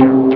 you.